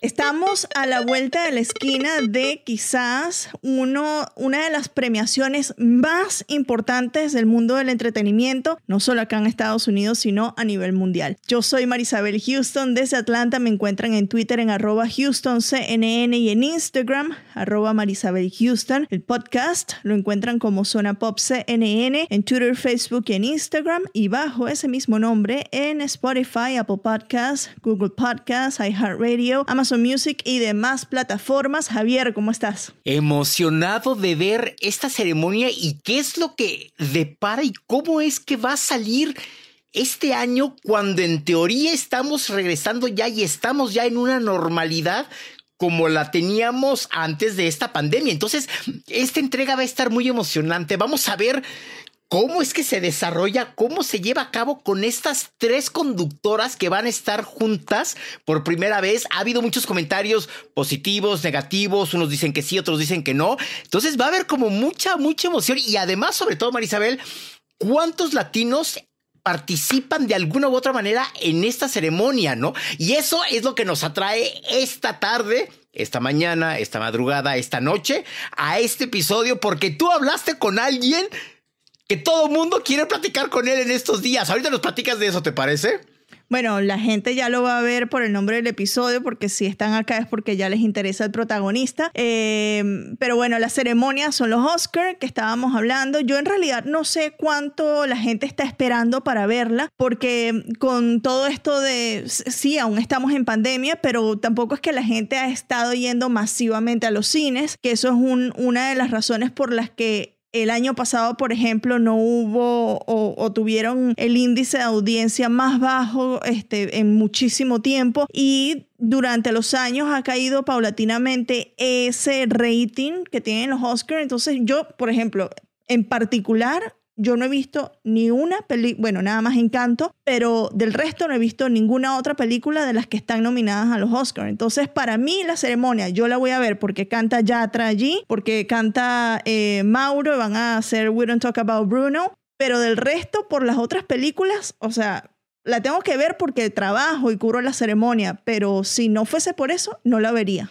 Estamos a la vuelta de la esquina de quizás uno, una de las premiaciones más importantes del mundo del entretenimiento, no solo acá en Estados Unidos, sino a nivel mundial. Yo soy Marisabel Houston desde Atlanta, me encuentran en Twitter en HoustonCNN y en Instagram arroba Marisabel Houston. El podcast lo encuentran como Zona Pop CNN en Twitter, Facebook y en Instagram y bajo ese mismo nombre en Spotify, Apple Podcasts, Google Podcasts, iHeartRadio, Amazon Music y demás plataformas. Javier, ¿cómo estás? Emocionado de ver esta ceremonia y qué es lo que depara y cómo es que va a salir este año cuando en teoría estamos regresando ya y estamos ya en una normalidad como la teníamos antes de esta pandemia. Entonces, esta entrega va a estar muy emocionante. Vamos a ver cómo es que se desarrolla, cómo se lleva a cabo con estas tres conductoras que van a estar juntas por primera vez. Ha habido muchos comentarios positivos, negativos, unos dicen que sí, otros dicen que no. Entonces va a haber como mucha, mucha emoción y además, sobre todo, Marisabel, ¿cuántos latinos participan de alguna u otra manera en esta ceremonia, ¿no? Y eso es lo que nos atrae esta tarde, esta mañana, esta madrugada, esta noche, a este episodio, porque tú hablaste con alguien que todo mundo quiere platicar con él en estos días. Ahorita nos platicas de eso, ¿te parece? Bueno, la gente ya lo va a ver por el nombre del episodio, porque si están acá es porque ya les interesa el protagonista. Eh, pero bueno, la ceremonia son los Oscars que estábamos hablando. Yo en realidad no sé cuánto la gente está esperando para verla, porque con todo esto de, sí, aún estamos en pandemia, pero tampoco es que la gente ha estado yendo masivamente a los cines, que eso es un, una de las razones por las que el año pasado, por ejemplo, no hubo o, tuvieron el índice de audiencia más bajo este, en muchísimo tiempo y durante los años ha caído paulatinamente ese rating que tienen los Oscars. Entonces yo, por ejemplo, en particular, yo no he visto ni una película, bueno, nada más Encanto, pero del resto no he visto ninguna otra película de las que están nominadas a los Oscars. Entonces, para mí la ceremonia yo la voy a ver porque canta Yatra allí, porque canta eh, Mauro van a hacer We Don't Talk About Bruno, pero del resto por las otras películas, o sea, la tengo que ver porque trabajo y cubro la ceremonia, pero si no fuese por eso, no la vería.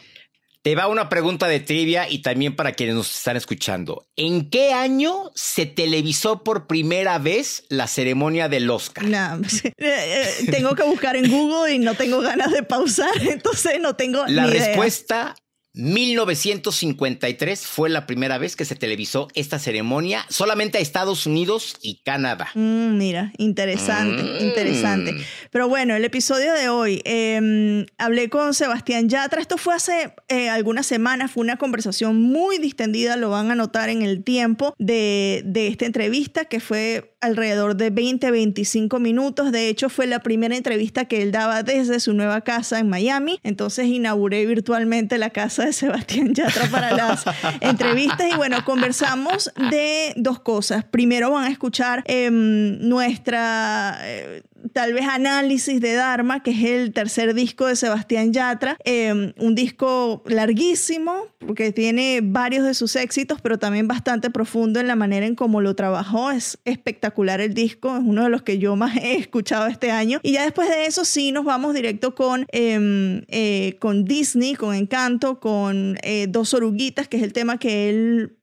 Te va una pregunta de trivia y también para quienes nos están escuchando. ¿En qué año se televisó por primera vez la ceremonia del Oscar? No, tengo que buscar en Google y no tengo ganas de pausar, entonces no tengo La ni idea. Respuesta 1953 fue la primera vez que se televisó esta ceremonia solamente a Estados Unidos y Canadá. Mm, mira, interesante, Mm. interesante. Pero bueno, el episodio de hoy, eh, hablé con Sebastián Yatra, esto fue hace eh, algunas semanas, fue una conversación muy distendida, lo van a notar en el tiempo de, de esta entrevista, que fue alrededor de 20, 25 minutos. De hecho, fue la primera entrevista que él daba desde su nueva casa en Miami. Entonces inauguré virtualmente la casa de Sebastián Yatra para las entrevistas. Y bueno, conversamos de dos cosas. Primero van a escuchar eh, nuestra... Eh, tal vez análisis de Dharma, que es el tercer disco de Sebastián Yatra, eh, un disco larguísimo, porque tiene varios de sus éxitos, pero también bastante profundo en la manera en cómo lo trabajó. Es espectacular el disco, es uno de los que yo más he escuchado este año. Y ya después de eso sí nos vamos directo con, eh, eh, con Disney, con Encanto, con eh, Dos Oruguitas, que es el tema que él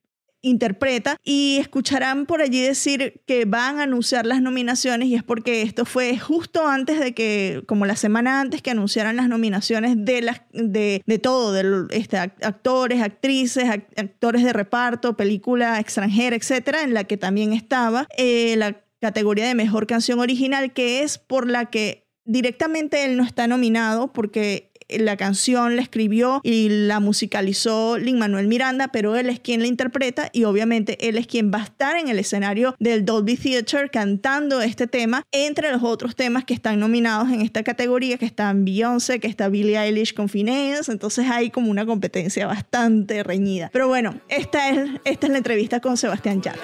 interpreta y escucharán por allí decir que van a anunciar las nominaciones y es porque esto fue justo antes de que, como la semana antes que anunciaran las nominaciones de, las, de, de todo, de este, actores, actrices, actores de reparto, película extranjera, etcétera, en la que también estaba eh, la categoría de mejor canción original, que es por la que directamente él no está nominado porque la canción la escribió y la musicalizó Lin Manuel Miranda, pero él es quien la interpreta y obviamente él es quien va a estar en el escenario del Dolby Theatre cantando este tema entre los otros temas que están nominados en esta categoría, que están Beyoncé, que está Billie Eilish con Finance, entonces hay como una competencia bastante reñida. Pero bueno, esta es, esta es la entrevista con Sebastián Yatra.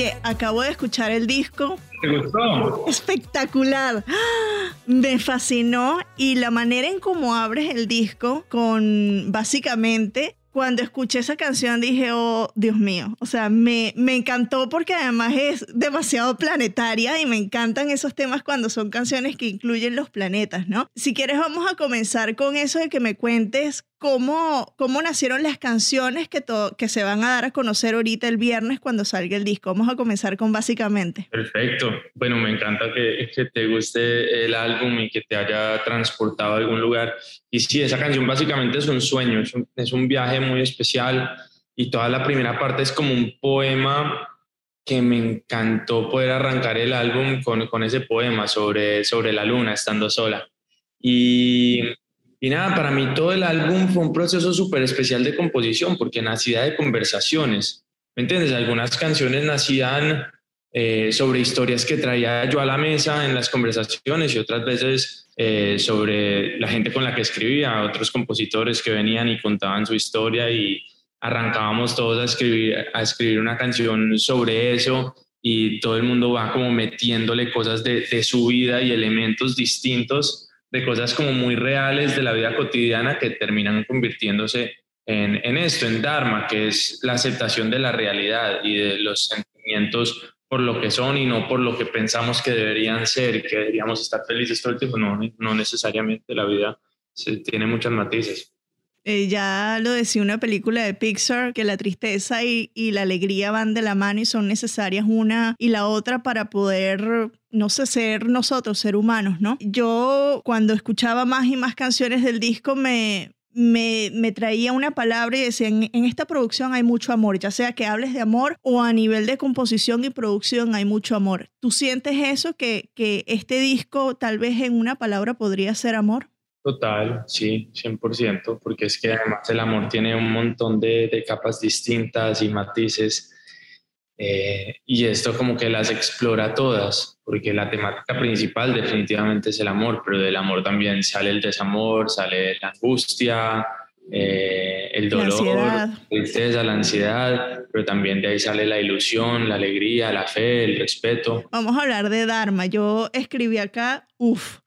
Oye, acabo de escuchar el disco. ¿Te gustó? Espectacular. Me fascinó y la manera en cómo abres el disco con básicamente cuando escuché esa canción dije, oh, Dios mío, o sea, me, me encantó porque además es demasiado planetaria y me encantan esos temas cuando son canciones que incluyen los planetas, ¿no? Si quieres vamos a comenzar con eso de que me cuentes cómo, cómo nacieron las canciones que, que se van a dar a conocer ahorita el viernes cuando salga el disco. Vamos a comenzar con básicamente. Perfecto. Bueno, me encanta que, que te guste el álbum y que te haya transportado a algún lugar. Y sí, esa canción básicamente es un sueño, es un, es un viaje muy especial y toda la primera parte es como un poema que me encantó poder arrancar el álbum con, con ese poema sobre, sobre la luna estando sola. Y y nada, para mí todo el álbum fue un proceso súper especial de composición porque nacía de conversaciones. ¿Me entiendes? Algunas canciones nacían eh, sobre historias que traía yo a la mesa en las conversaciones y otras veces eh, sobre la gente con la que escribía, otros compositores que venían y contaban su historia y arrancábamos todos a escribir, a escribir una canción sobre eso y todo el mundo va como metiéndole cosas de, de su vida y elementos distintos de cosas como muy reales de la vida cotidiana que terminan convirtiéndose en, en, esto, en Dharma, que es la aceptación de la realidad y de los sentimientos por lo que son y no por lo que pensamos que deberían ser y que deberíamos estar felices todo el tiempo. No, no necesariamente la vida se, tiene muchos matices. Eh, ya lo decía una película de Pixar, que la tristeza y, y, la alegría van de la mano y son necesarias una y la otra para poder, no sé, ser nosotros, ser humanos, ¿no? Yo cuando escuchaba más y más canciones del disco me, me, me, traía una palabra y decía, en, en, esta producción hay mucho amor, ya sea que hables de amor o a nivel de composición y producción hay mucho amor. ¿Tú sientes eso, que, que este disco tal vez en una palabra podría ser amor? Total, sí, 100%, porque es que además el amor tiene un montón de, de capas distintas y matices, eh, y esto como que las explora todas, porque la temática principal definitivamente es el amor, pero del amor también sale el desamor, sale la angustia, eh, el dolor, la tristeza, la ansiedad, pero también de ahí sale la ilusión, la alegría, la fe, el respeto. Vamos a hablar de Dharma. Yo escribí acá, uff,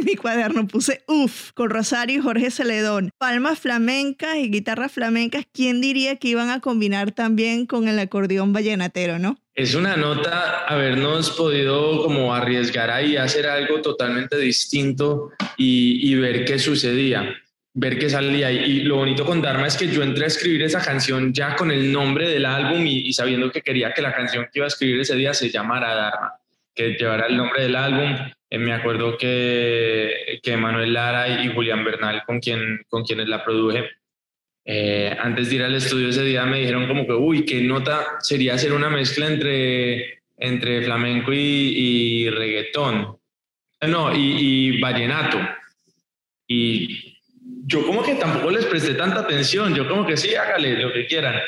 en mi cuaderno puse uff con Rosario y Jorge Celedón. Palmas flamencas y guitarras flamencas, ¿quién diría que iban a combinar también con el acordeón vallenatero, no? Es una nota habernos podido como arriesgar ahí hacer algo totalmente distinto y, ver qué sucedía ver qué salía. Y lo bonito con Dharma es que yo entré a escribir esa canción ya con el nombre del álbum y, y, sabiendo que quería que la canción que iba a escribir ese día se llamara Dharma, que llevara el nombre del álbum me acuerdo que, que Manuel Lara y Julián Bernal, con, quien, con quienes la produje, eh, antes de ir al estudio ese día me dijeron como que, uy, qué nota sería hacer una mezcla entre, entre flamenco y, y reggaetón. No, y, y vallenato. Y yo como que tampoco les presté tanta atención, yo como que sí, hágale lo que quieran.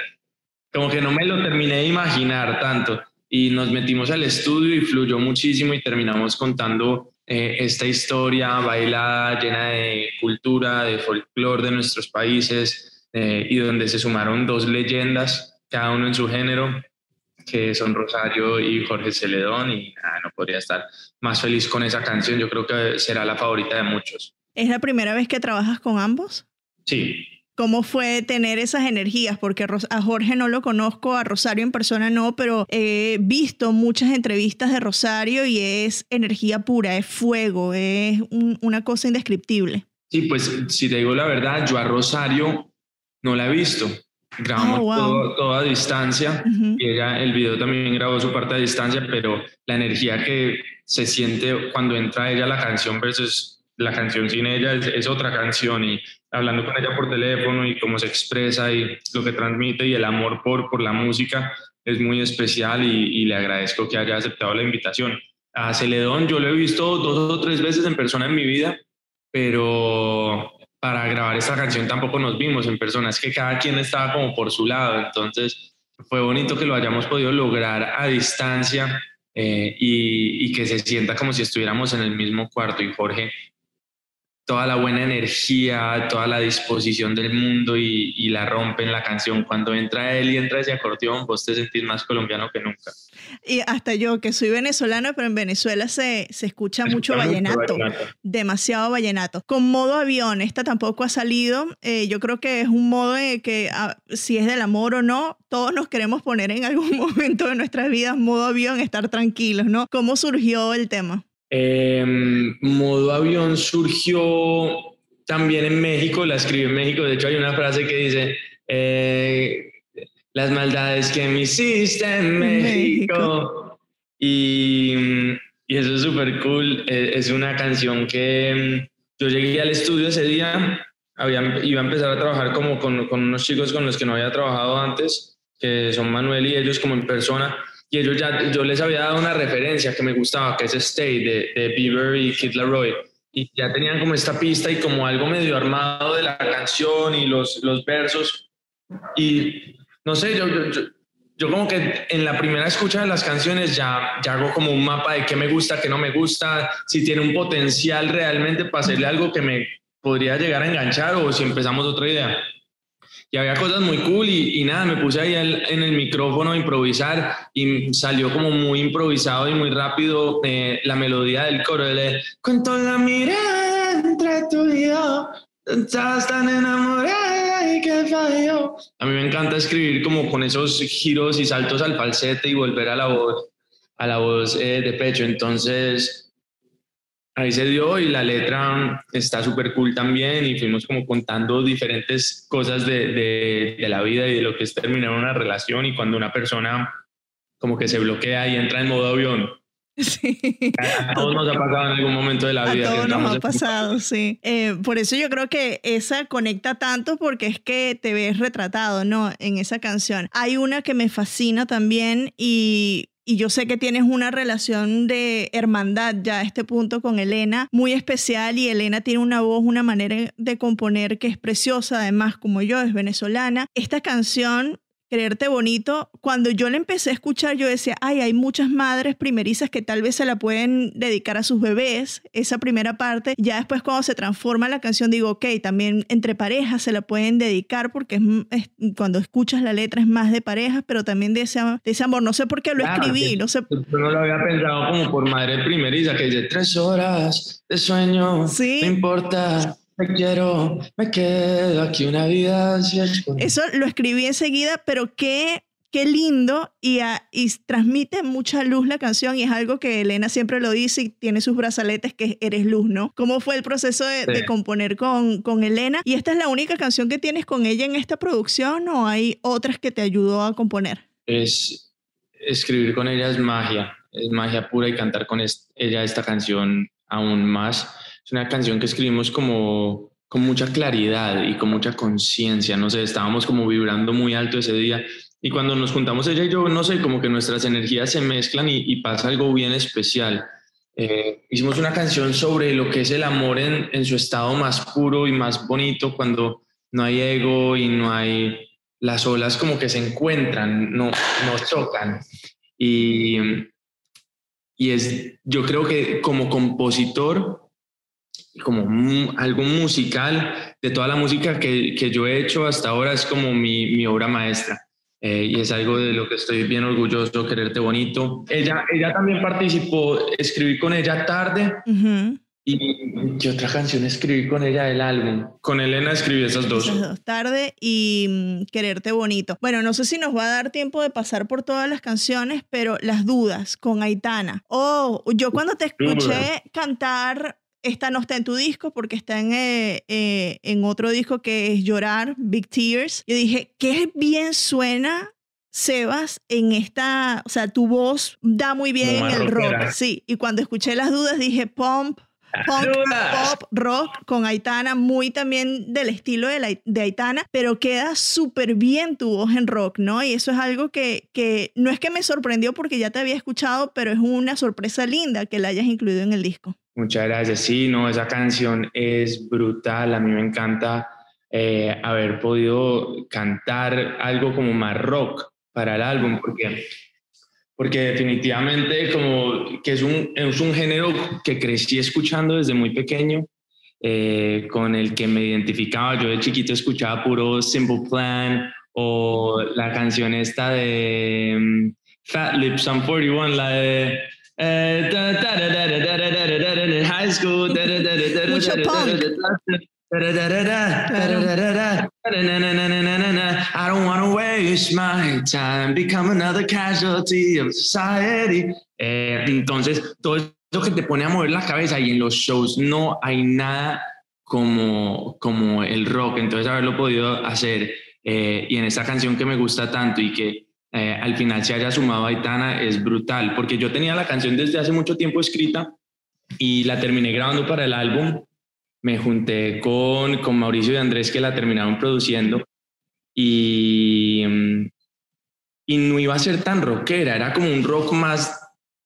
Como que no me lo terminé de imaginar tanto y nos metimos al estudio y fluyó muchísimo y terminamos contando eh, esta historia bailada, llena de cultura, de folclore de nuestros países eh, y donde se sumaron dos leyendas, cada uno en su género, que son Rosario y Jorge Celedón y no podría estar más feliz con esa canción, yo creo que será la favorita de muchos. ¿Es la primera vez que trabajas con ambos? Sí, ¿Cómo fue tener esas energías? Porque a Jorge no lo conozco, a Rosario en persona no, pero he visto muchas entrevistas de Rosario y es energía pura, es fuego, es una cosa indescriptible. Sí, pues si te digo la verdad, yo a Rosario no la he visto. Grabamos oh, todo, a distancia y ella, el video también grabó su parte a distancia, pero la energía que se siente cuando entra ella la canción versus la canción sin ella es, otra canción y hablando con ella por teléfono y cómo se expresa y lo que transmite y el amor por, por la música es muy especial y, le agradezco que haya aceptado la invitación. A Celedón yo lo he visto dos o tres veces en persona en mi vida, pero para grabar esta canción tampoco nos vimos en persona, es que cada quien estaba como por su lado, entonces fue bonito que lo hayamos podido lograr a distancia eh, y, y, que se sienta como si estuviéramos en el mismo cuarto y Jorge toda la buena energía, toda la disposición del mundo y, la rompe en la canción. Cuando entra él y entra ese acordeón, vos te sentís más colombiano que nunca. Y hasta yo, que soy venezolano, pero en Venezuela se, se escucha mucho vallenato, demasiado vallenato. Con modo avión, esta tampoco ha salido. Eh, yo creo que es un modo de que ah, si es del amor o no, todos nos queremos poner en algún momento de nuestras vidas modo avión, estar tranquilos, ¿no? ¿Cómo surgió el tema? Em, modo avión surgió también en México, la escribí en México, de hecho hay una frase que dice, eh, las maldades que me hiciste en México. Y, y, eso es súper cool, e, es una canción que em, yo llegué al estudio ese día, había, iba a empezar a trabajar como con, con unos chicos con los que no había trabajado antes, que son Manuel y ellos como en persona y ellos ya, yo les había dado una referencia que me gustaba, que es Stay de, de Bieber y Kid Laroi. Y ya tenían como esta pista y como algo medio armado de la canción y los, los versos. Y no sé, yo, yo, yo, como que en la primera escucha de las canciones ya, ya hago como un mapa de qué me gusta, qué no me gusta, si tiene un potencial realmente para hacerle algo que me podría llegar a enganchar o si empezamos otra idea y había cosas muy cool y, nada, me puse ahí en el micrófono a improvisar y salió como muy improvisado y muy rápido eh, la melodía del coro de Cuento la mirada entre tú y yo, estás tan enamorada y que falló. A mí me encanta escribir como con esos giros y saltos al falsete y volver a la voz, a la voz eh, de pecho. Entonces, ahí se dio y la letra está súper cool también y fuimos como contando diferentes cosas de, de, la vida y de lo que es terminar una relación y cuando una persona como que se bloquea y entra en modo avión. Sí. A todos nos ha pasado en algún momento de la vida. A todos nos ha pasado, sí. Eh, por eso yo creo que esa conecta tanto porque es que te ves retratado, ¿no? En esa canción. Hay una que me fascina también y y yo sé que tienes una relación de hermandad ya a este punto con Elena, muy especial y Elena tiene una voz, una manera de componer que es preciosa, además como yo, es venezolana. Esta canción Creerte bonito, cuando yo la empecé a escuchar, yo decía, ay, hay muchas madres primerizas que tal vez se la pueden dedicar a sus bebés, esa primera parte. Ya después cuando se transforma la canción, digo, ok, también entre parejas se la pueden dedicar porque es, cuando escuchas la letra es más de parejas, pero también de ese, de ese amor. No sé por qué lo escribí, no sé. Yo no lo había pensado como por madre primeriza, que dice tres horas de sueño, ¿Sí? no importa me quiero, me quedo aquí una vida. Eso lo escribí enseguida, pero qué, qué lindo y, y, transmite mucha luz la canción y es algo que Elena siempre lo dice y tiene sus brazaletes que eres luz, ¿no? ¿Cómo fue el proceso de, componer con, con Elena? ¿Y esta es la única canción que tienes con ella en esta producción o hay otras que te ayudó a componer? Es escribir con ella es magia, es magia pura y cantar con ella esta canción aún más es una canción que escribimos como con mucha claridad y con mucha conciencia, no sé, estábamos como vibrando muy alto ese día y cuando nos juntamos ella y yo, no sé, como que nuestras energías se mezclan y, pasa algo bien especial. Eh, hicimos una canción sobre lo que es el amor en, en, su estado más puro y más bonito, cuando no hay ego y no hay las olas como que se encuentran, no, no chocan. Y, y es, yo creo que como compositor como algo musical, de toda la música que, que, yo he hecho hasta ahora es como mi, mi obra maestra. Eh, y es algo de lo que estoy bien orgulloso, quererte bonito. Ella, ella también participó, escribí con ella tarde, ¿Y qué otra canción escribí con ella del álbum? Con Elena escribí esas dos. Esas dos, Tarde y mm, Quererte Bonito. Bueno, no sé si nos va a dar tiempo de pasar por todas las canciones, pero Las Dudas con Aitana. Oh, yo cuando te escuché cantar esta no está en tu disco porque está en, eh, eh, en otro disco que es Llorar, Big Tears. Yo dije, qué bien suena Sebas en esta, o sea, tu voz da muy bien en el rock, sí. Y cuando escuché las dudas dije, pump, punk, pop, rock con Aitana, muy también del estilo de, de Aitana, pero queda súper bien tu voz en rock, ¿no? Y eso es algo que, que no es que me sorprendió porque ya te había escuchado, pero es una sorpresa linda que la hayas incluido en el disco. Muchas gracias. Sí, no, esa canción es brutal. A mí me encanta eh, haber podido cantar algo como más rock para el álbum, porque porque definitivamente como que es un, es un género que crecí escuchando desde muy pequeño, eh, con el que me identificaba. Yo de chiquito escuchaba puro Simple Plan o la canción esta de um, Fat Lips on 41, la de... high school. Mucho punk. Waste my time, become another casualty of society. Eh, entonces, todo eso que te pone a mover la cabeza y en los shows no hay nada como, como el rock. Entonces, haberlo podido hacer eh, y en esta canción que me gusta tanto y que eh, al final se haya sumado Aitana es brutal, porque yo tenía la canción desde hace mucho tiempo escrita y la terminé grabando para el álbum me junté con, con Mauricio y Andrés que la terminaron produciendo y, mm, y no iba a ser tan rockera, era como un rock más,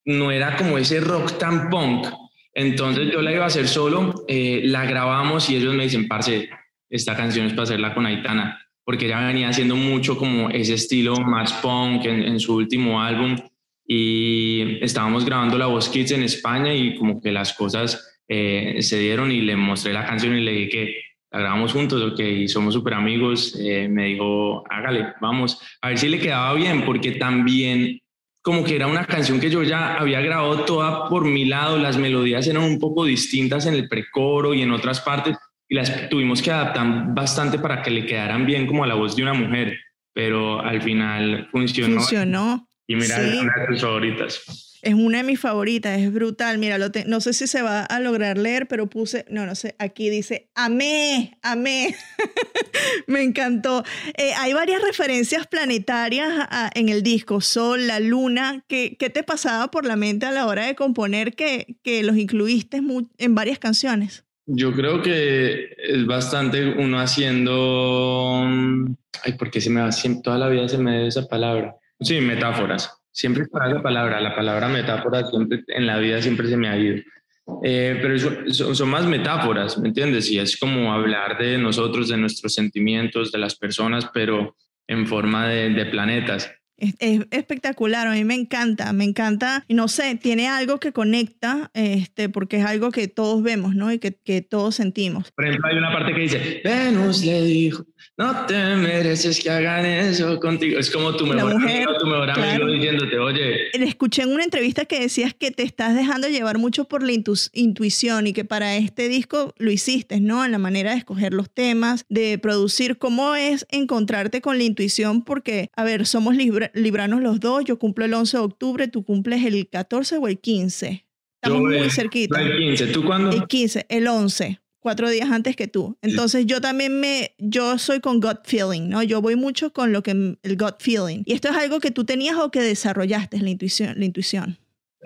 no era como ese rock tan punk. Entonces yo la iba a hacer solo, eh, la grabamos y ellos me dicen, parce, esta canción es para hacerla con Aitana, porque ella venía haciendo mucho como ese estilo más punk en, su último álbum y estábamos grabando la Voz Kids en España y como que las cosas eh, se dieron y le mostré la canción y le dije que la grabamos juntos, ok, y somos súper amigos, eh, me dijo, hágale, vamos, a ver si le quedaba bien, porque también como que era una canción que yo ya había grabado toda por mi lado, las melodías eran un poco distintas en el precoro y en otras partes, y las tuvimos que adaptar bastante para que le quedaran bien como a la voz de una mujer, pero al final funcionó. Funcionó. Y mira, es una de tus favoritas. Es una de mis favoritas, es brutal. Mira, no sé si se va a lograr leer, pero puse, no, no sé, aquí dice, amé, amé. Me encantó. Eh, hay varias referencias planetarias en el disco, Sol, la Luna. ¿Qué, ¿Qué, te pasaba por la mente a la hora de componer que, que los incluiste en varias canciones? Yo creo que es bastante uno haciendo... Ay, porque se me va, toda la vida se me da esa palabra. Sí, metáforas Siempre está la palabra, la palabra metáfora siempre, en la vida siempre se me ha ido. Eh, pero son, son, más metáforas, ¿me entiendes? Y es como hablar de nosotros, de nuestros sentimientos, de las personas, pero en forma de, de planetas. Es, espectacular, a mí me encanta, me encanta, no sé, tiene algo que conecta, este, porque es algo que todos vemos, ¿no? Y que, que todos sentimos. Por ejemplo, hay una parte que dice, Venus le dijo, no te mereces que hagan eso contigo. Es como tu mejor amigo, tu mejor amigo diciéndote, oye. Escuché en una entrevista que decías que te estás dejando llevar mucho por la intuición y que para este disco lo hiciste, ¿no? En la manera de escoger los temas, de producir. ¿Cómo es encontrarte con la intuición? Porque, a ver, somos libranos los dos. Yo cumplo el 11 de octubre, tú cumples el 14 o el 15. Estamos muy cerquita. El 15, ¿tú cuándo? El 15, el 11 cuatro días antes que tú. Entonces yo también me, yo soy con gut feeling, ¿no? Yo voy mucho con lo que, el gut feeling. ¿Y esto es algo que tú tenías o que desarrollaste, la intuición? La intuición?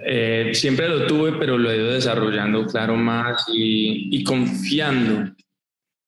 Eh, siempre lo tuve, pero lo he ido desarrollando, claro, más y, y confiando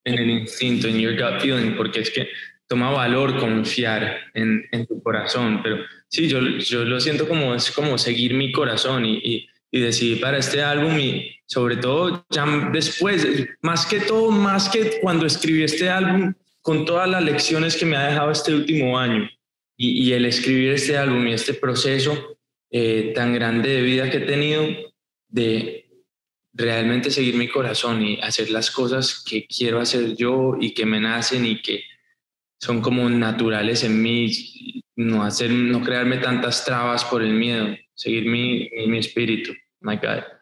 en el instinto, en your gut feeling, porque es que toma valor confiar en, en tu corazón, pero sí, yo, yo lo siento como, es como seguir mi corazón y, y y decidí para este álbum y sobre todo ya después, más que todo, más que cuando escribí este álbum, con todas las lecciones que me ha dejado este último año y, y el escribir este álbum y este proceso eh, tan grande de vida que he tenido, de realmente seguir mi corazón y hacer las cosas que quiero hacer yo y que me nacen y que son como naturales en mí, no, hacer, no crearme tantas trabas por el miedo, seguir mi, mi espíritu. My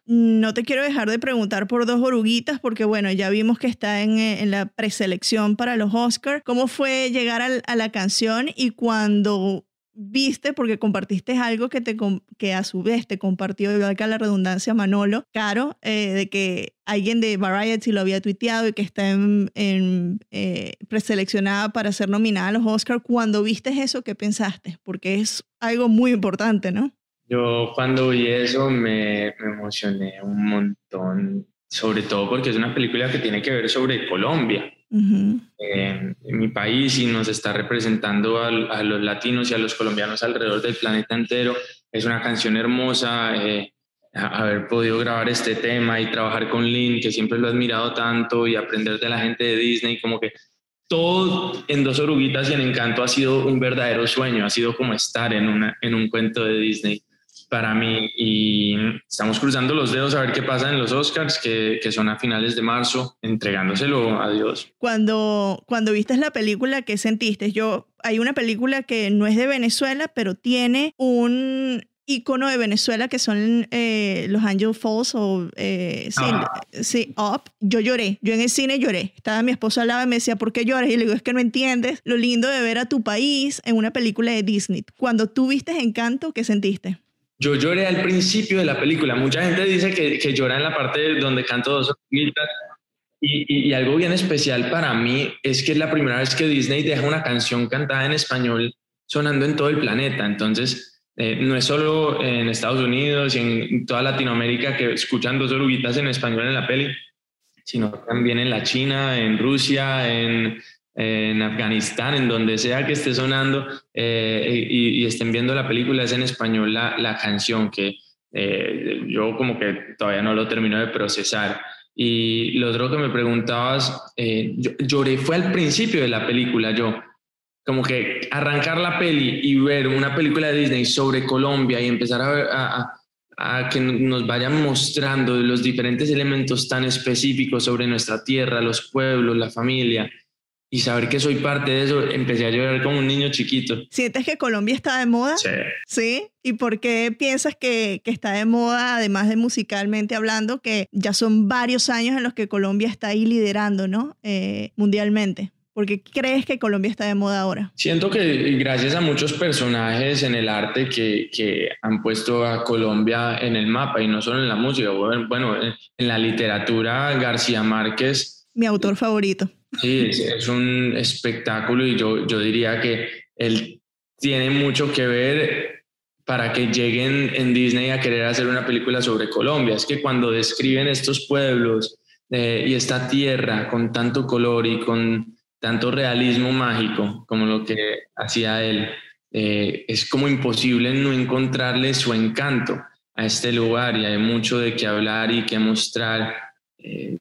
no te quiero dejar de preguntar por dos oruguitas, porque bueno, ya vimos que está en, eh, en la preselección para los Oscars. ¿Cómo fue llegar a la canción y cuando viste, porque compartiste algo que, te, que a su vez te compartió, igual que la redundancia, Manolo, Caro, eh, de que alguien de Variety lo había tuiteado y que está en, eh, preseleccionada para ser nominada a los Oscars. Cuando viste eso, ¿qué pensaste? Porque es algo muy importante, ¿no? Yo cuando vi eso me, me emocioné un montón, sobre todo porque es una película que tiene que ver sobre Colombia en mi país y nos está representando a, los latinos y a los colombianos alrededor del planeta entero. Es una canción hermosa. Eh, haber podido grabar este tema y trabajar con Lynn, que siempre lo he admirado tanto, y aprender de la gente de Disney, como que todo en Dos Oruguitas y en Encanto ha sido un verdadero sueño, ha sido como estar en, una, en un cuento de Disney para mí y estamos cruzando los dedos a ver qué pasa en los Oscars que, que, son a finales de marzo entregándoselo a Dios. Cuando, cuando viste la película, ¿qué sentiste? Yo, hay una película que no es de Venezuela, pero tiene un icono de Venezuela que son eh, los Angel Falls o eh, sí, ah. sí, Up. Yo lloré, yo en el cine lloré. Estaba mi esposo al lado y me decía, ¿por qué lloras? Y le digo, es que no entiendes lo lindo de ver a tu país en una película de Disney. Cuando tú viste Encanto, ¿qué sentiste? Yo lloré al principio de la película. Mucha gente dice que, que llora en la parte donde canto dos oruguitas. Y, y, algo bien especial para mí es que es la primera vez que Disney deja una canción cantada en español sonando en todo el planeta. Entonces, eh, no es solo en Estados Unidos y en toda Latinoamérica que escuchan dos oruguitas en español en la peli, sino también en la China, en Rusia, en en Afganistán, en donde sea que esté sonando eh, y, estén viendo la película, es en español la, la canción que eh, yo como que todavía no lo termino de procesar. Y lo otro que me preguntabas, eh, lloré, fue al principio de la película, yo como que arrancar la peli y ver una película de Disney sobre Colombia y empezar a, a, a que nos vayan mostrando los diferentes elementos tan específicos sobre nuestra tierra, los pueblos, la familia, y saber que soy parte de eso, empecé a llorar como un niño chiquito. ¿Sientes que Colombia está de moda? Sí. ¿Sí? ¿Y por qué piensas que, que, está de moda, además de musicalmente hablando, que ya son varios años en los que Colombia está ahí liderando, ¿no? Eh, mundialmente. ¿Por qué crees que Colombia está de moda ahora? Siento que gracias a muchos personajes en el arte que, que han puesto a Colombia en el mapa y no solo en la música, bueno, en la literatura, García Márquez. Mi autor favorito Sí, es, un espectáculo y yo, yo diría que él tiene mucho que ver para que lleguen en Disney a querer hacer una película sobre Colombia. Es que cuando describen estos pueblos eh, y esta tierra con tanto color y con tanto realismo mágico como lo que hacía él, eh, es como imposible no encontrarle su encanto a este lugar y hay mucho de qué hablar y qué mostrar. Eh,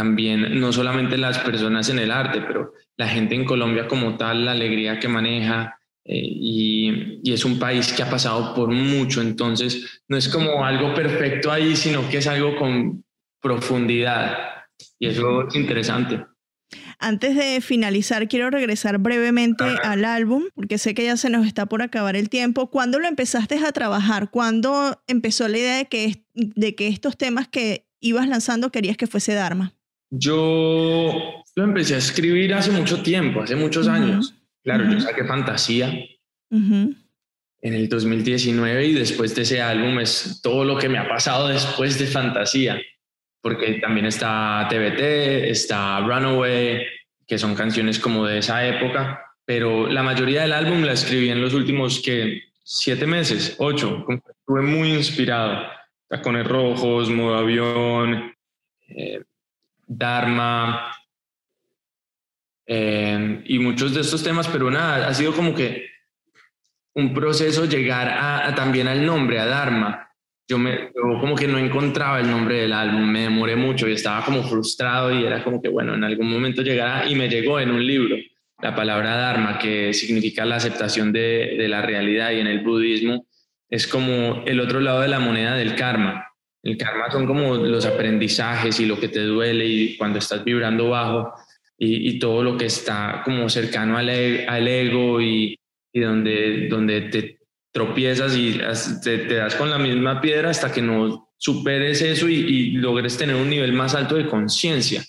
también no solamente las personas en el arte, pero la gente en Colombia como tal, la alegría que maneja. Eh, y, y, es un país que ha pasado por mucho, entonces no es como algo perfecto ahí, sino que es algo con profundidad. Y eso es interesante. Antes de finalizar, quiero regresar brevemente al álbum, porque sé que ya se nos está por acabar el tiempo. ¿Cuándo lo empezaste a trabajar? ¿Cuándo empezó la idea de que, de que estos temas que ibas lanzando querías que fuese Dharma? Yo lo empecé a escribir hace mucho tiempo, hace muchos años. Claro, yo saqué Fantasía. En el 2019 y después de ese álbum es todo lo que me ha pasado después de Fantasía, porque también está TBT, está Runaway, que son canciones como de esa época, pero la mayoría del álbum la escribí en los últimos que siete meses, ocho, estuve muy inspirado. Tacones rojos, modo avión, eh, Dharma eh, y muchos de estos temas, pero nada, ha sido como que un proceso llegar a, también al nombre, a Dharma. Yo, me, como que no encontraba el nombre del álbum, me demoré mucho y estaba como frustrado y era como que bueno, en algún momento llegará y me llegó en un libro la palabra Dharma, que significa la aceptación de, de la realidad y en el budismo es como el otro lado de la moneda del karma el karma son como los aprendizajes y lo que te duele y cuando estás vibrando bajo y, todo lo que está como cercano al, e, al ego y, y, donde, donde te tropiezas y te, das con la misma piedra hasta que no superes eso y, logres tener un nivel más alto de conciencia.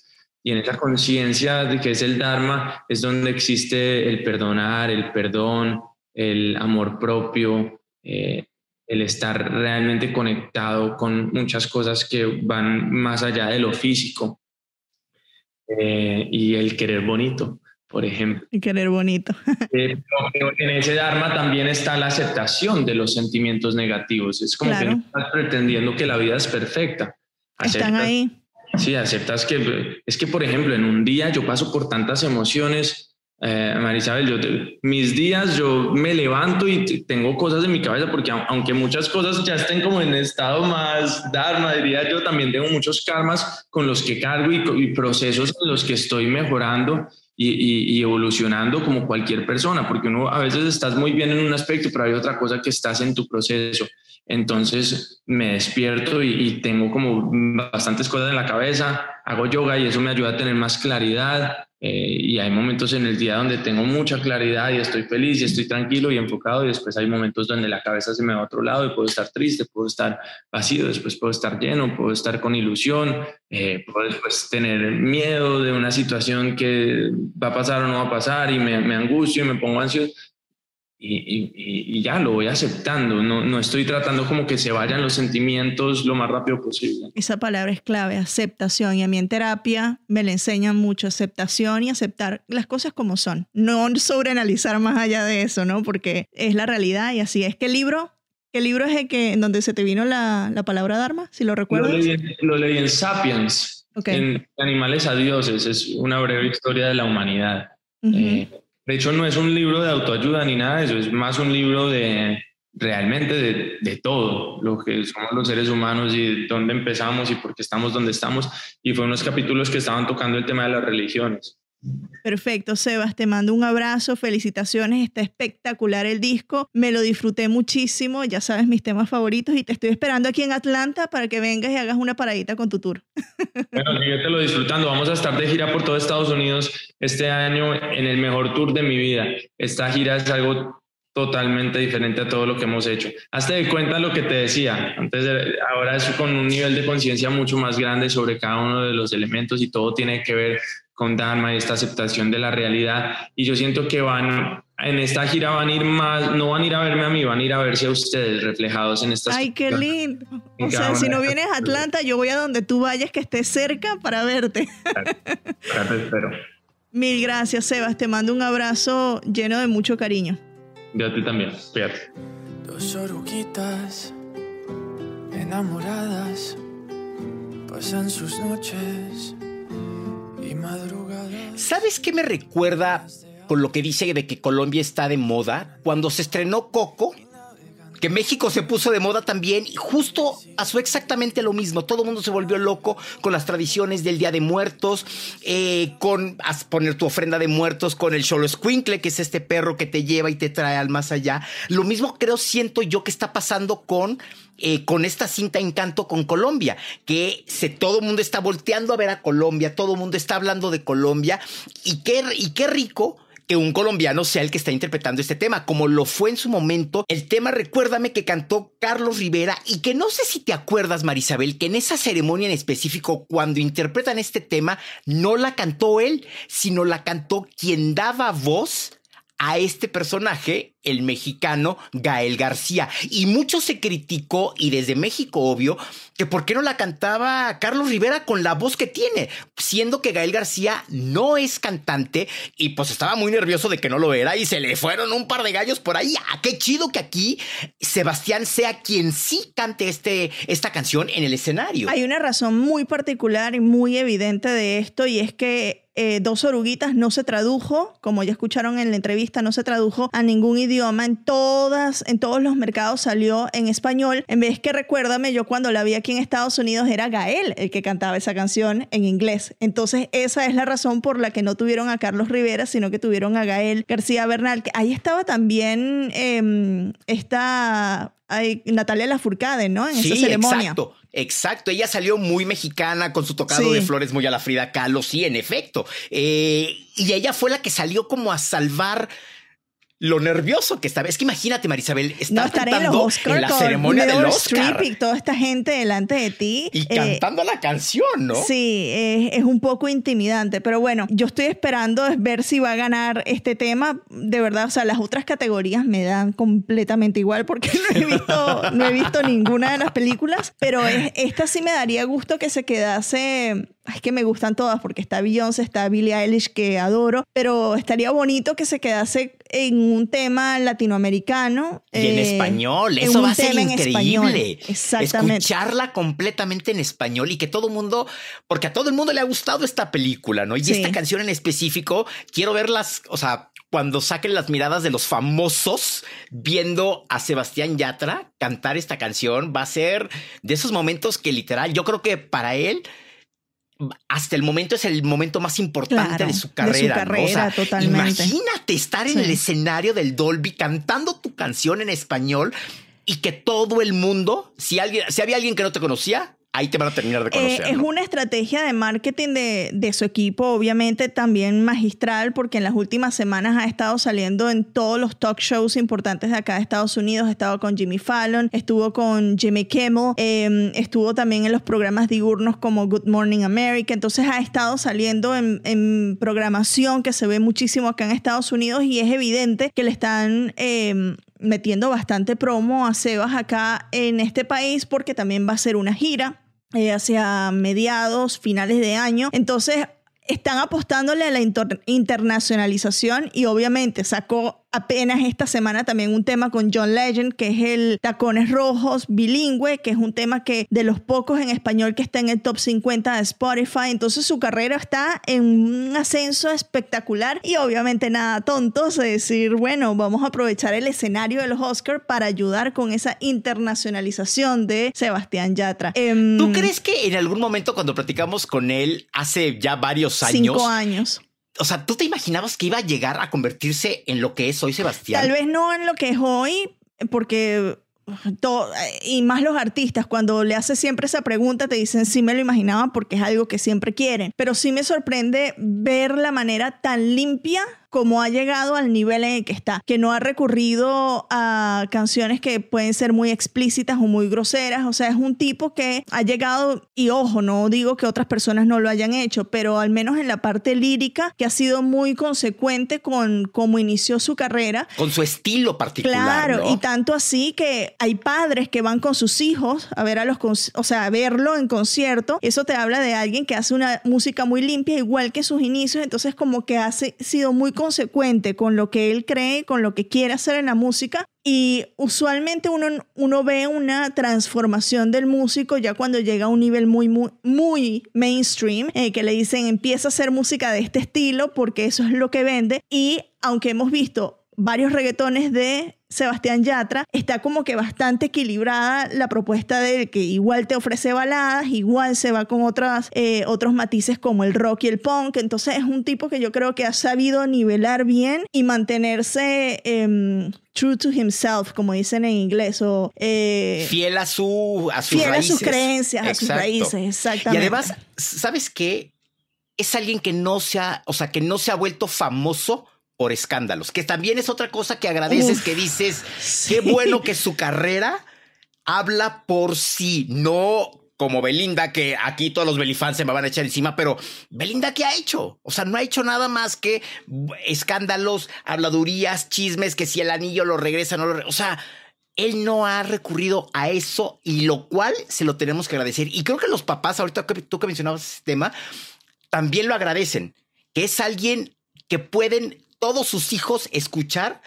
Y en esa conciencia de que es el Dharma es donde existe el perdonar, el perdón, el amor propio, eh, el estar realmente conectado con muchas cosas que van más allá de lo físico eh, y el querer bonito por ejemplo. Querer bonito. Eh, en ese Dharma también está la aceptación de los sentimientos negativos. Es como que no estás pretendiendo que la vida es perfecta. Están ahí. Sí, aceptas que es que, por ejemplo, en un día yo paso por tantas emociones, eh, Marisabel, yo mis días yo me levanto y tengo cosas en mi cabeza porque aunque muchas cosas ya estén como en estado más dharma, diría yo, también tengo muchos karmas con los que cargo y, y procesos en los que estoy mejorando y, evolucionando como cualquier persona, porque uno a veces estás muy bien en un aspecto, pero hay otra cosa que estás en tu proceso. Entonces me despierto y, tengo como bastantes cosas en la cabeza, hago yoga y eso me ayuda a tener más claridad. Eh, y hay momentos en el día donde tengo mucha claridad y estoy feliz y estoy tranquilo y enfocado y después hay momentos donde la cabeza se me va a otro lado y puedo estar triste, puedo estar vacío, después puedo estar lleno, puedo estar con ilusión, eh, puedo después tener miedo de una situación que va a pasar o no va a pasar y me, me angustio y me pongo ansioso y, ya lo voy aceptando, no, no estoy tratando como que se vayan los sentimientos lo más rápido posible. Esa palabra es clave, aceptación, y a mí en terapia me le enseñan mucho aceptación y aceptar las cosas como son, no sobreanalizar más allá de eso, ¿no? Porque es la realidad y así es. ¿Qué libro? ¿Qué libro es el que, en donde se te vino la, la palabra Dharma, si lo recuerdas? Lo leí, en Sapiens, en Animales a Dioses, es una breve historia de la humanidad. De hecho, no es un libro de autoayuda ni nada de eso, es más un libro de realmente de, de, todo, lo que somos los seres humanos y dónde empezamos y por qué estamos donde estamos. Y fue unos capítulos que estaban tocando el tema de las religiones. Perfecto, Sebas, te mando un abrazo, felicitaciones, está espectacular el disco, me lo disfruté muchísimo, ya sabes mis temas favoritos y te estoy esperando aquí en Atlanta para que vengas y hagas una paradita con tu tour. Bueno, lo disfrutando, vamos a estar de gira por todo Estados Unidos este año en el mejor tour de mi vida. Esta gira es algo totalmente diferente a todo lo que hemos hecho. Hazte de cuenta lo que te decía, antes ahora es con un nivel de conciencia mucho más grande sobre cada uno de los elementos y todo tiene que ver con Dharma y esta aceptación de la realidad. Y yo siento que van, en esta gira van a ir más, no van a ir a verme a mí, van a ir a verse a ustedes reflejados en estas. Ay, qué lindo. O sea, si no vienes a Atlanta, yo voy a donde tú vayas, que estés cerca para verte. Claro, espero. Mil gracias, Sebas. Te mando un abrazo lleno de mucho cariño. Yo a ti también. Fíjate. Dos oruguitas enamoradas pasan sus noches ¿Sabes qué me recuerda con lo que dice de que Colombia está de moda? Cuando se estrenó Coco, que México se puso de moda también y justo pasó exactamente lo mismo. Todo el mundo se volvió loco con las tradiciones del Día de Muertos, eh, con poner tu ofrenda de muertos con el Cholo Squinkle, que es este perro que te lleva y te trae al más allá. Lo mismo creo, siento yo que está pasando con eh, con esta cinta Encanto con Colombia, que se, todo el mundo está volteando a ver a Colombia, todo el mundo está hablando de Colombia y qué, y qué rico que un colombiano sea el que está interpretando este tema, como lo fue en su momento el tema Recuérdame que cantó Carlos Rivera y que no sé si te acuerdas, Marisabel, que en esa ceremonia en específico, cuando interpretan este tema, no la cantó él, sino la cantó quien daba voz a este personaje, el mexicano Gael García. Y mucho se criticó, y desde México, obvio, que por qué no la cantaba Carlos Rivera con la voz que tiene, siendo que Gael García no es cantante y pues estaba muy nervioso de que no lo era y se le fueron un par de gallos por ahí. Ah, qué chido que aquí Sebastián sea quien sí cante este, esta canción en el escenario. Hay una razón muy particular y muy evidente de esto y es que eh, Dos Oruguitas no se tradujo, como ya escucharon en la entrevista, no se tradujo a ningún idioma. En todas, en todos los mercados salió en español. En vez que recuérdame, yo cuando la vi aquí en Estados Unidos era Gael el que cantaba esa canción en inglés. Entonces esa es la razón por la que no tuvieron a Carlos Rivera, sino que tuvieron a Gael García Bernal. Que ahí estaba también eh, esta Natalia Lafourcade, ¿no? En esa ceremonia. Exacto. Exacto, ella salió muy mexicana con su tocado de flores muy a la Frida Kahlo, sí, en efecto. Eh, y ella fue la que salió como a salvar lo nervioso que estaba. Es que imagínate, Marisabel, estar No estaré en los cantando Oscar en la ceremonia del Oscar y toda esta gente delante de ti. y Eh, cantando la canción, ¿no? Sí, es, es un poco intimidante, pero bueno, yo estoy esperando es ver si va a ganar este tema. De verdad, o sea, las otras categorías me dan completamente igual porque no he visto, no he visto ninguna de las películas, pero es- esta sí me daría gusto que se quedase. Es que me gustan todas porque está Beyoncé, está Billie Eilish que adoro, pero estaría bonito que se quedase en un tema latinoamericano. Y en eh, español, eso va a ser increíble. Exactamente. Escucharla completamente en español y que todo mundo, porque a todo el mundo le ha gustado esta película, ¿no? Y Sí. esta canción en específico, quiero verlas, o sea, cuando saquen las miradas de los famosos viendo a Sebastián Yatra cantar esta canción, va a ser de esos momentos que literal, yo creo que para él hasta el momento es el momento más importante Claro, de su de su carrera. ¿no? O carrera, sea, totalmente. Imagínate estar en Sí. el escenario del Dolby cantando tu canción en español y que todo el mundo, si alguien, si había alguien que no te conocía, ahí te van a terminar de Eh, conocer. es ¿no? una estrategia de marketing de, de su equipo, obviamente también magistral, porque en las últimas semanas ha estado saliendo en todos los talk shows importantes de acá de Estados Unidos. Ha estado con Jimmy Fallon, estuvo con Jimmy Kimmel, eh, estuvo también en los programas diurnos como Good Morning America. Entonces ha estado saliendo en, en programación que se ve muchísimo acá en Estados Unidos y es evidente que le están... eh, metiendo bastante promo a Sebas acá en este país porque también va a ser una gira eh, hacia mediados, finales de año. Entonces, están apostándole a la inter- internacionalización y obviamente sacó apenas esta semana también un tema con John Legend, que es el Tacones Rojos bilingüe, que es un tema que de los pocos en español que está en el top 50 de Spotify. Entonces su carrera está en un ascenso espectacular y obviamente nada tontos de decir, bueno, vamos a aprovechar el escenario de los Oscars para ayudar con esa internacionalización de Sebastián Yatra. Em, ¿Tú crees que en algún momento cuando platicamos con él hace ya varios años, Cinco años. O sea, tú te imaginabas que iba a llegar a convertirse en lo que es hoy Sebastián? Tal vez no en lo que es hoy, porque to- y más los artistas, cuando le haces siempre esa pregunta, te dicen sí me lo imaginaba porque es algo que siempre quieren. Pero sí me sorprende ver la manera tan limpia como ha llegado al nivel en el que está, que no ha recurrido a canciones que pueden ser muy explícitas o muy groseras, o sea, es un tipo que ha llegado, y ojo, no digo que otras personas no lo hayan hecho, pero al menos en la parte lírica, que ha sido muy consecuente con cómo inició su carrera, Con su estilo particular. Claro, ¿no? y tanto así que hay padres que van con sus hijos a ver a los, o sea, a verlo en concierto. Eso te habla de alguien que hace una música muy limpia, igual que sus inicios. Entonces, como que ha sido muy consecuente con lo que él cree, con lo que quiere hacer en la música. Y usualmente uno, uno ve una transformación del músico ya cuando llega a un nivel muy, muy, mainstream, eh, que le dicen empieza a hacer música de este estilo porque eso es lo que vende. Y aunque hemos visto varios reggaetones de Sebastián Yatra, está como que bastante equilibrada la propuesta de que igual te ofrece baladas, igual se va con otras, eh, otros matices como el rock y el punk. Entonces es un tipo que yo creo que ha sabido nivelar bien y mantenerse em, true to himself, como dicen en inglés, o eh, fiel a su a sus fiel a sus creencias, a sus raíces, Y exactamente. además, ¿sabes qué? Es alguien que no se ha, o sea, que no se ha vuelto famoso por escándalos, que también es otra cosa que agradeces, Uf, que dices, sí. qué bueno que su carrera habla por sí, no como Belinda, que aquí todos los Belifans se me van a echar encima, pero Belinda, ¿qué ha hecho? O sea, no ha hecho nada más que escándalos, habladurías, chismes, que si el anillo lo regresa, no lo re- O sea, él no ha recurrido a eso y lo cual se lo tenemos que agradecer. Y creo que los papás, ahorita que tú que mencionabas ese tema, también lo agradecen, que es alguien que pueden todos sus hijos escuchar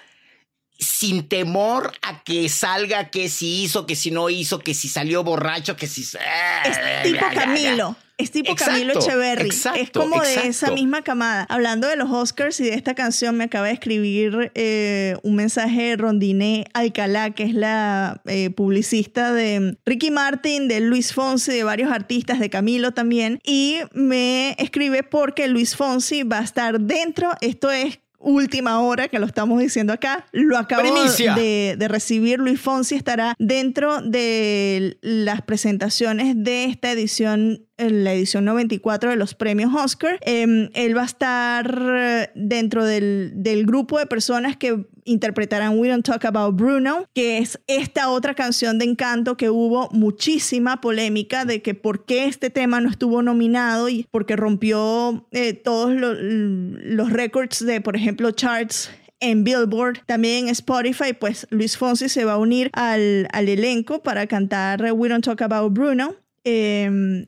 sin temor a que salga, que si hizo, que si no hizo, que si salió borracho, que si... Es tipo Camilo. Es tipo Exacto, Camilo Echeverry. exacto, es como de esa misma camada. Hablando de los Oscars y de esta canción, me acaba de escribir eh, un mensaje de Rondine Alcalá, que es la eh, publicista de Ricky Martin, de Luis Fonsi, de varios artistas, de Camilo también. Y me escribe porque Luis Fonsi va a estar dentro. Esto es última hora que lo estamos diciendo acá. Lo acabo de, de recibir. Luis Fonsi estará dentro de las presentaciones de esta edición en la edición 94 de los premios Oscar. Em, él va a estar dentro del, del grupo de personas que interpretarán We Don't Talk About Bruno, que es esta otra canción de encanto que hubo muchísima polémica de que por qué este tema no estuvo nominado y porque rompió eh, todos los récords de, por ejemplo, charts en Billboard, también en Spotify, pues Luis Fonsi se va a unir al, al elenco para cantar We Don't Talk About Bruno. Eh,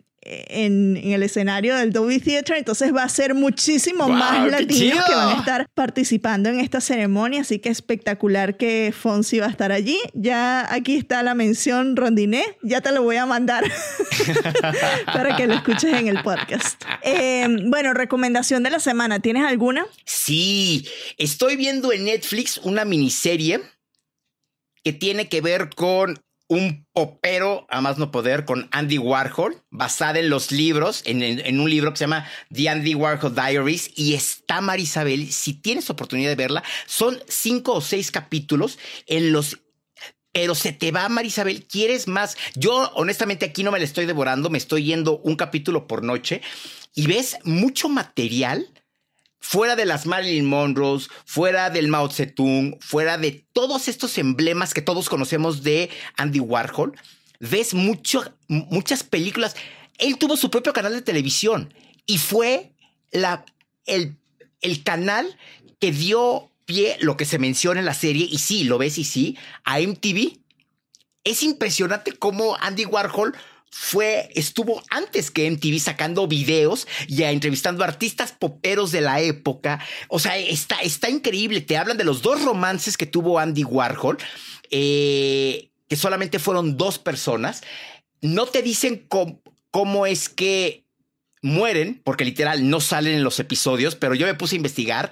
en, el escenario del Dolby Theatre, entonces va a ser muchísimo más latinos que van a estar participando en esta ceremonia, así que espectacular que Fonsi va a estar allí. Ya aquí está la mención Rondiné, ya te lo voy a mandar para que lo escuches en el podcast. Em, bueno, recomendación de la semana, ¿tienes alguna? Sí, estoy viendo en Netflix una miniserie que tiene que ver con un popero a más no poder con Andy Warhol, basada en los libros, en, un libro que se llama The Andy Warhol Diaries, y está Marisabel, si tienes oportunidad de verla, son cinco o seis capítulos en los pero se te va, Marisabel, ¿quieres más? Yo, honestamente, aquí no me la estoy devorando, me estoy yendo un capítulo por noche y ves mucho material fuera de las Marilyn Monroe, fuera del Mao Zedong, fuera de todos estos emblemas que todos conocemos de Andy Warhol, ves muchas películas. Él tuvo su propio canal de televisión y fue la, el, el canal que dio pie lo que se menciona en la serie, y sí, lo ves y sí, a MTV. Es impresionante cómo Andy Warhol fue, estuvo antes que MTV sacando videos y entrevistando artistas poperos de la época. O sea, está, está increíble. Te hablan de los dos romances que tuvo Andy Warhol, eh, que solamente fueron dos personas. No te dicen cómo es que mueren, porque literal no salen en los episodios, pero yo me puse a investigar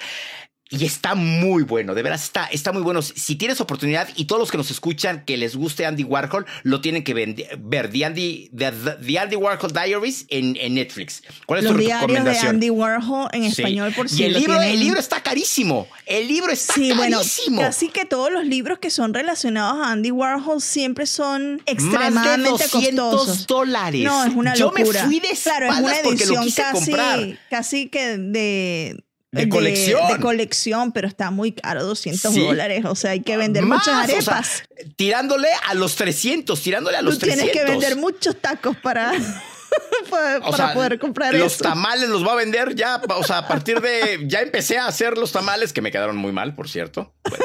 y está muy bueno, de veras está, está muy bueno. Si tienes oportunidad y todos los que nos escuchan que les guste Andy Warhol, lo tienen que ver. The Andy, the, Andy Warhol Diaries en, Netflix. ¿Cuál es los tu recomendación? de Andy Warhol en español, por si y el libro, el libro está carísimo. El libro está sí, carísimo. Bueno, casi que todos los libros que son relacionados a Andy Warhol siempre son extremadamente Más de 200 dólares. No, es una locura. Yo me fui de claro, es una edición casi, casi que de de, colección. De colección, pero está muy caro, 200 dólares. O sea, hay que vender muchas arepas. tirándole a los 300, tirándole a los Tú tienes que vender muchos tacos para... para, poder comprar los tamales los va a vender ya, o sea, a partir de ya empecé a hacer los tamales que me quedaron muy mal, por cierto. Pues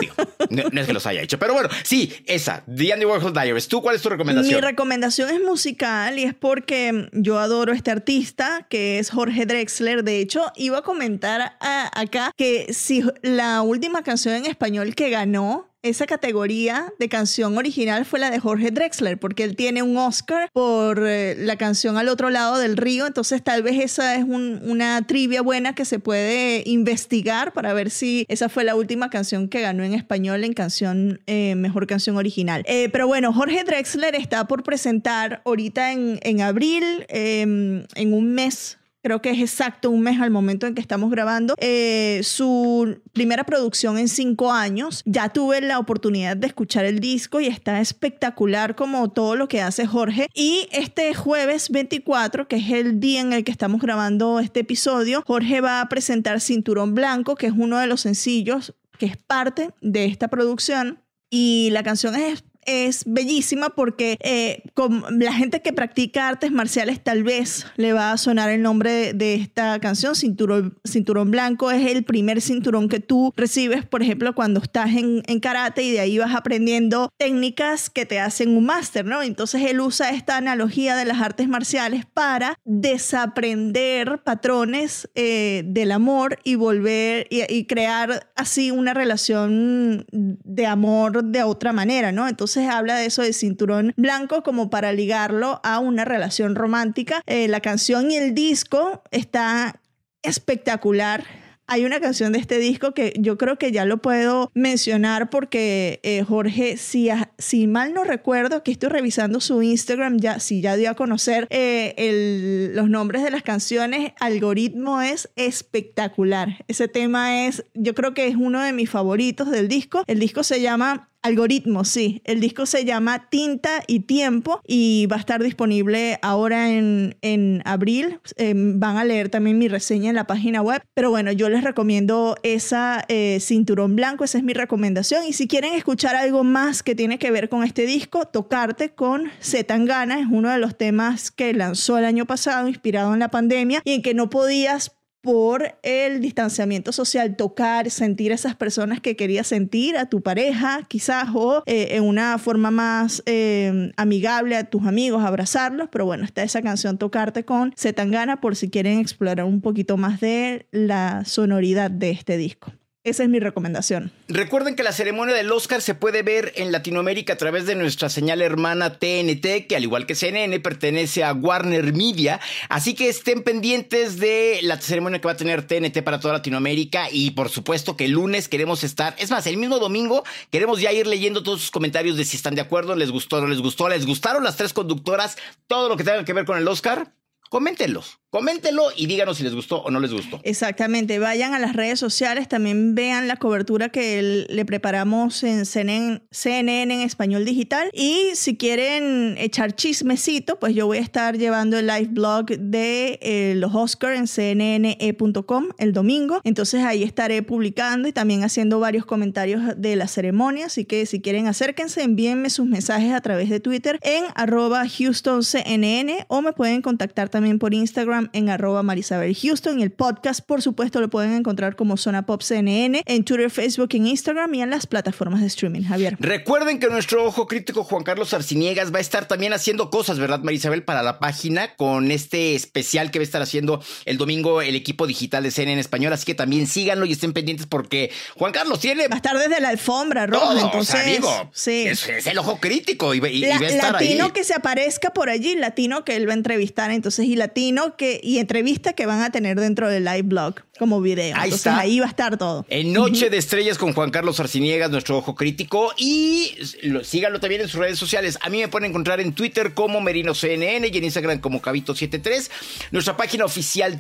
no, es que los haya hecho, pero bueno, sí, esa, The Andy Warhol Diaries. ¿Tú cuál es tu recomendación? Mi recomendación es musical y es porque yo adoro este artista que es Jorge Drexler. De hecho, iba a comentar acá que si la última canción en español que ganó esa categoría de canción original fue la de Jorge Drexler, porque él tiene un Oscar por eh, la canción Al otro lado del río, entonces tal vez esa es una trivia buena que se puede investigar para ver si esa fue la última canción que ganó en español en canción, eh, mejor canción original. Eh, pero bueno, Jorge Drexler está por presentar ahorita en, en abril, em, en un mes creo que es exacto un mes al momento en que estamos grabando, eh, su primera producción en cinco años. Ya tuve la oportunidad de escuchar el disco y está espectacular como todo lo que hace Jorge. Y este jueves 24, que es el día en el que estamos grabando este episodio, Jorge va a presentar Cinturón Blanco, que es uno de los sencillos que es parte de esta producción. Y la canción es es bellísima porque eh, con la gente que practica artes marciales tal vez le va a sonar el nombre de, esta canción, cinturón, cinturón Blanco, es el primer cinturón que tú recibes, por ejemplo, cuando estás en, en karate y de ahí vas aprendiendo técnicas que te hacen un máster, ¿no? Entonces él usa esta analogía de las artes marciales para desaprender patrones eh, del amor y volver y crear así una relación de amor de otra manera, ¿no? Entonces habla de eso de cinturón blanco como para ligarlo a una relación romántica. Eh, la canción y el disco está espectacular hay una canción de este disco que yo creo que ya lo puedo mencionar porque eh, Jorge, si, si mal no recuerdo, que estoy revisando su Instagram, ya, si ya dio a conocer eh, los nombres de las canciones, Algoritmo es espectacular. Ese tema es, yo creo que es uno de mis favoritos del disco. El disco se llama Algoritmo, sí. El disco se llama Tinta y Tiempo y va a estar disponible ahora en, en abril. Eh, van a leer también mi reseña en la página web. Pero bueno, yo les recomiendo esa eh, Cinturón Blanco, esa es mi recomendación. Y si quieren escuchar algo más que tiene que ver con este disco, Tocarte con Zetangana es uno de los temas que lanzó el año pasado, inspirado en la pandemia, y en que no podías por el distanciamiento social, tocar, sentir a esas personas que querías sentir, a tu pareja quizás, o eh, en una forma más eh, amigable a tus amigos, abrazarlos, pero bueno, está esa canción Tocarte con Zetangana por si quieren explorar un poquito más de la sonoridad de este disco. Esa es mi recomendación. Recuerden que la ceremonia del Oscar se puede ver en Latinoamérica a través de nuestra señal hermana TNT, que al igual que CNN pertenece a Warner Media. Así que estén pendientes de la ceremonia que va a tener TNT para toda Latinoamérica. Y por supuesto que el lunes queremos estar, es más, el mismo domingo queremos ya ir leyendo todos sus comentarios de si están de acuerdo, les gustó, no les gustó, les gustaron las tres conductoras, todo lo que tenga que ver con el Oscar. Coméntenlos. Coméntenlo y díganos si les gustó o no les gustó. Exactamente, vayan a las redes sociales, también vean la cobertura que le preparamos en CNN, CNN, en español digital. Y si quieren echar chismecito, pues yo voy a estar llevando el live blog de eh, los Oscars en cnne.com el domingo, entonces ahí estaré publicando y también haciendo varios comentarios de la ceremonia, así que si quieren acérquense, envíenme sus mensajes a través de Twitter en HoustonCNN o me pueden contactar también por Instagram en arroba Marisabel Houston. Y el podcast, por supuesto, lo pueden encontrar como Zona Pop CNN en Twitter, Facebook, en Instagram y en las plataformas de streaming. Javier. Recuerden que nuestro ojo crítico Juan Carlos Arciniegas va a estar también haciendo cosas, ¿verdad, Marisabel? Para la página con este especial que va a estar haciendo el domingo el equipo digital de CNN en español. Así que también síganlo y estén pendientes porque Juan Carlos tiene. Va a estar desde la alfombra roja, entonces. amigo, sí. Es, el ojo crítico y, va a estar latino que se aparezca por allí, latino que él va a entrevistar, entonces, y latino que y entrevistas que van a tener dentro del live blog como video. Ahí Entonces está. ahí va a estar todo. En Noche de Estrellas con Juan Carlos Arciniegas, nuestro ojo crítico. Y síganlo también en sus redes sociales. A mí me pueden encontrar en Twitter como MerinoCNN y en Instagram como Cabito73. Nuestra página oficial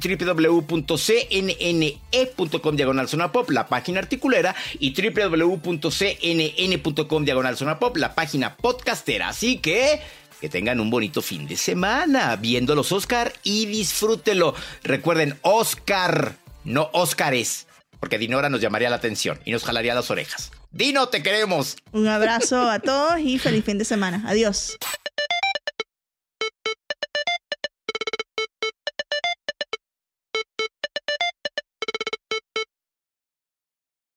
www.cnne.com diagonal zona pop, la página articulera, y www.cnn.com diagonal zona pop, la página podcastera. Así que que tengan un bonito fin de semana viendo los Oscar y disfrútenlo. Recuerden, Oscar, no Óscares, porque Dinora nos llamaría la atención y nos jalaría las orejas. Dino, te queremos. Un abrazo a todos y feliz fin de semana. Adiós.